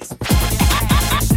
place.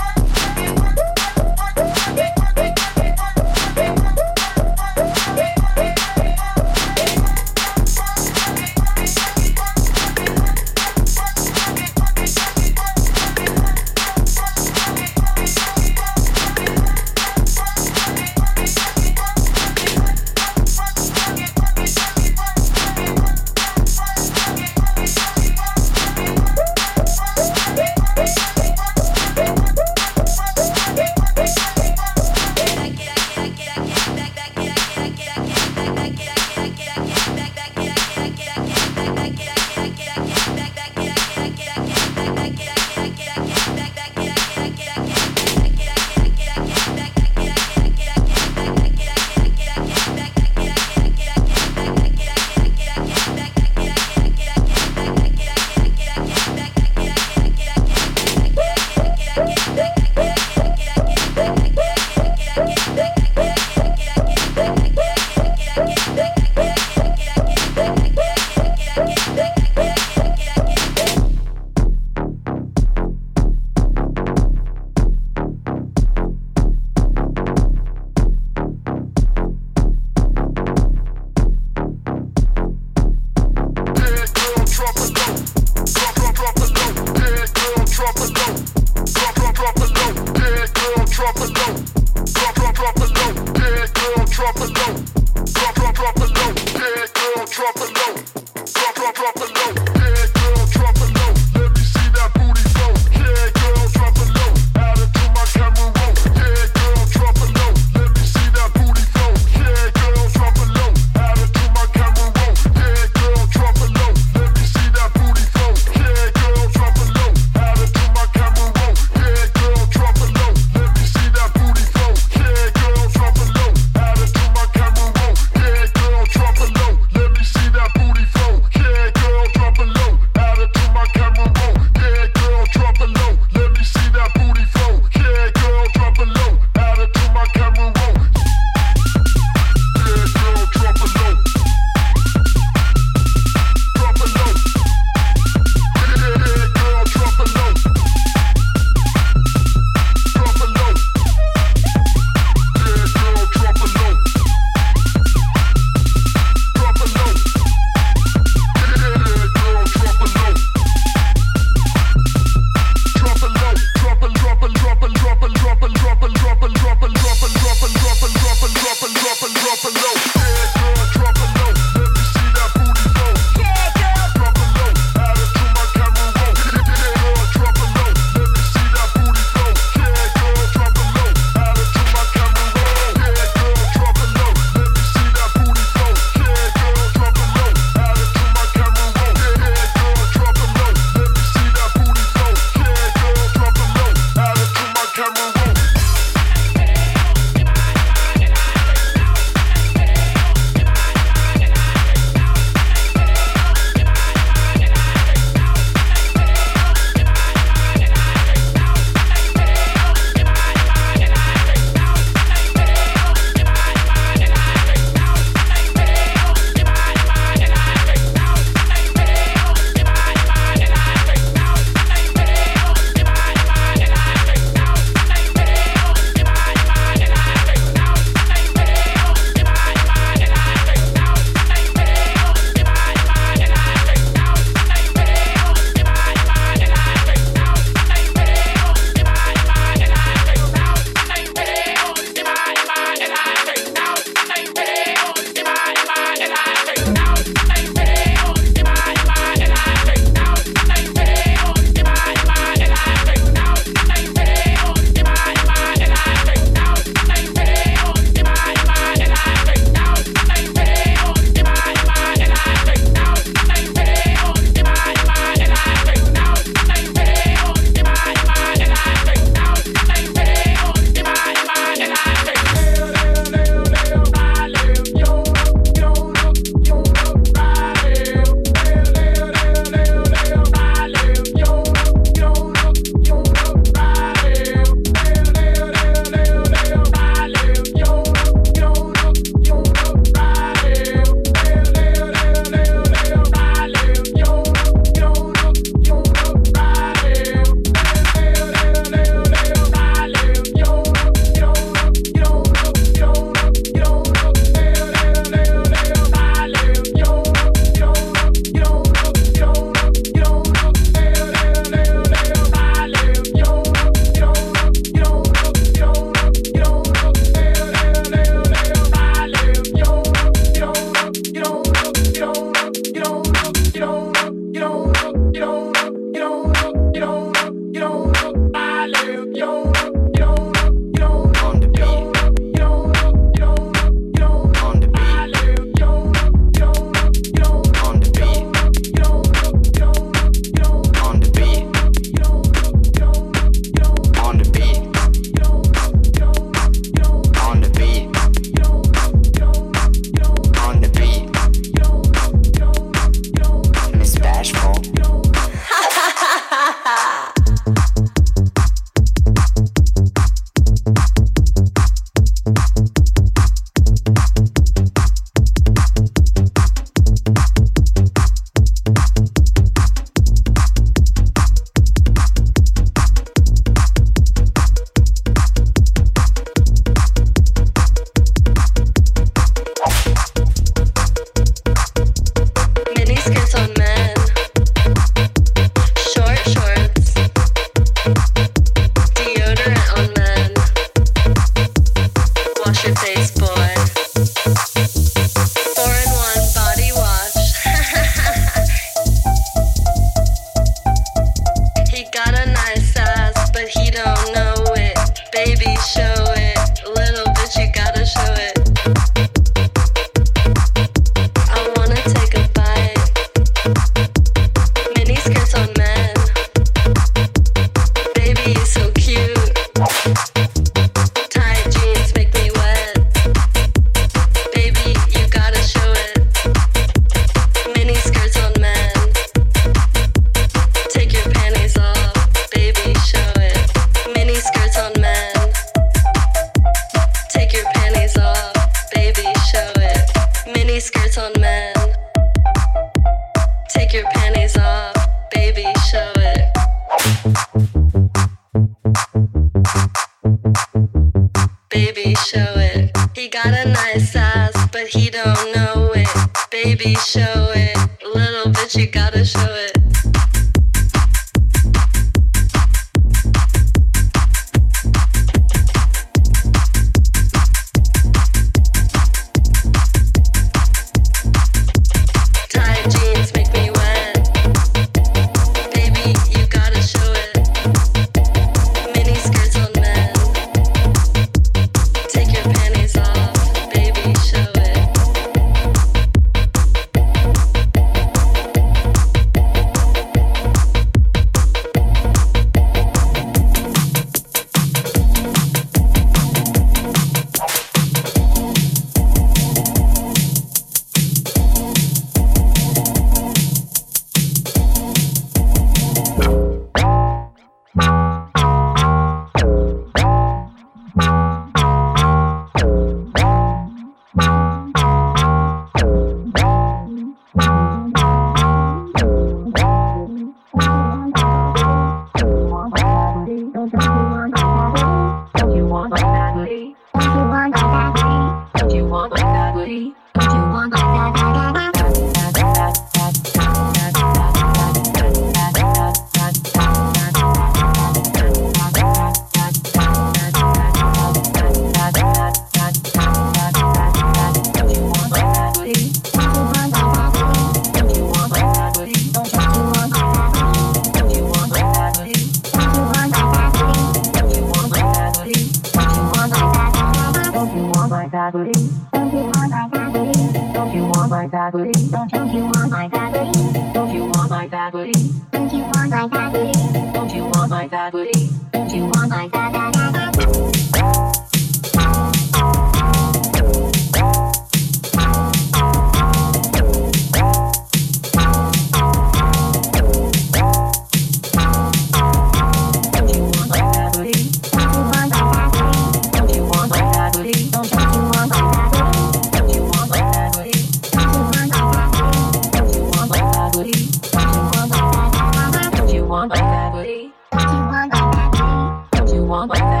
want that.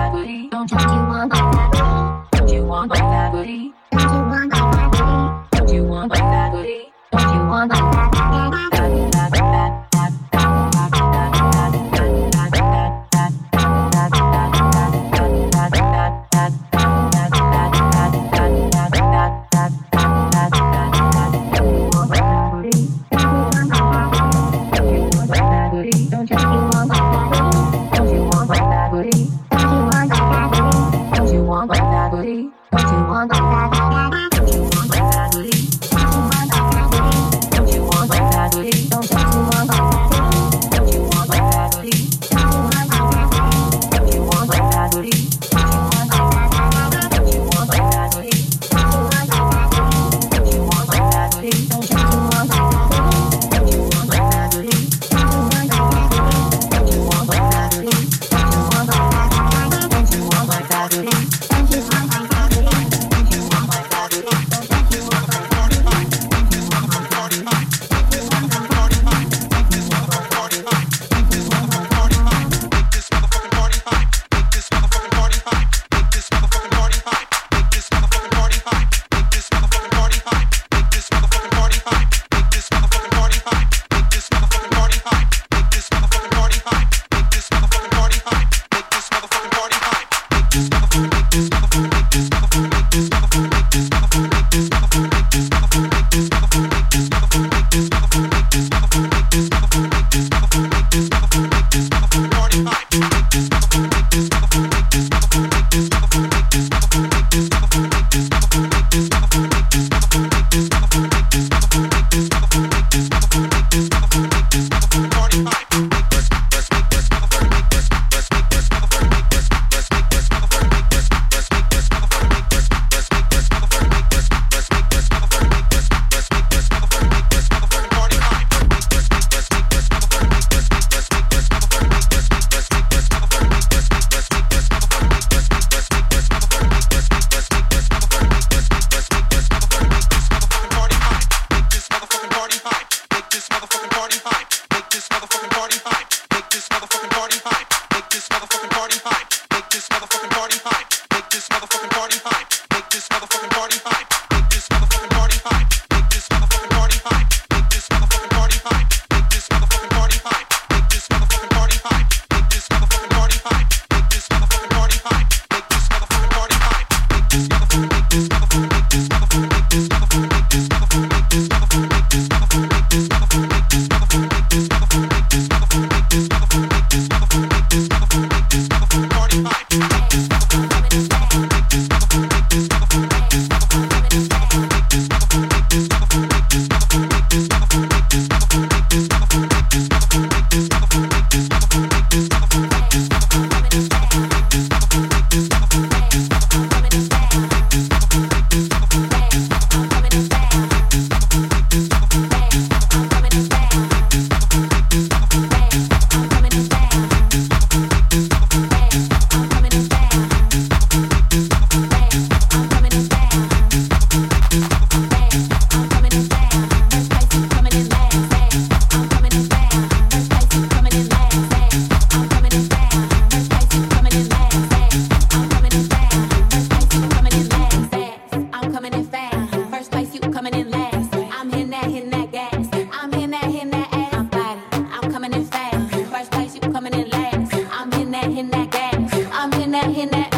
that, hitting that.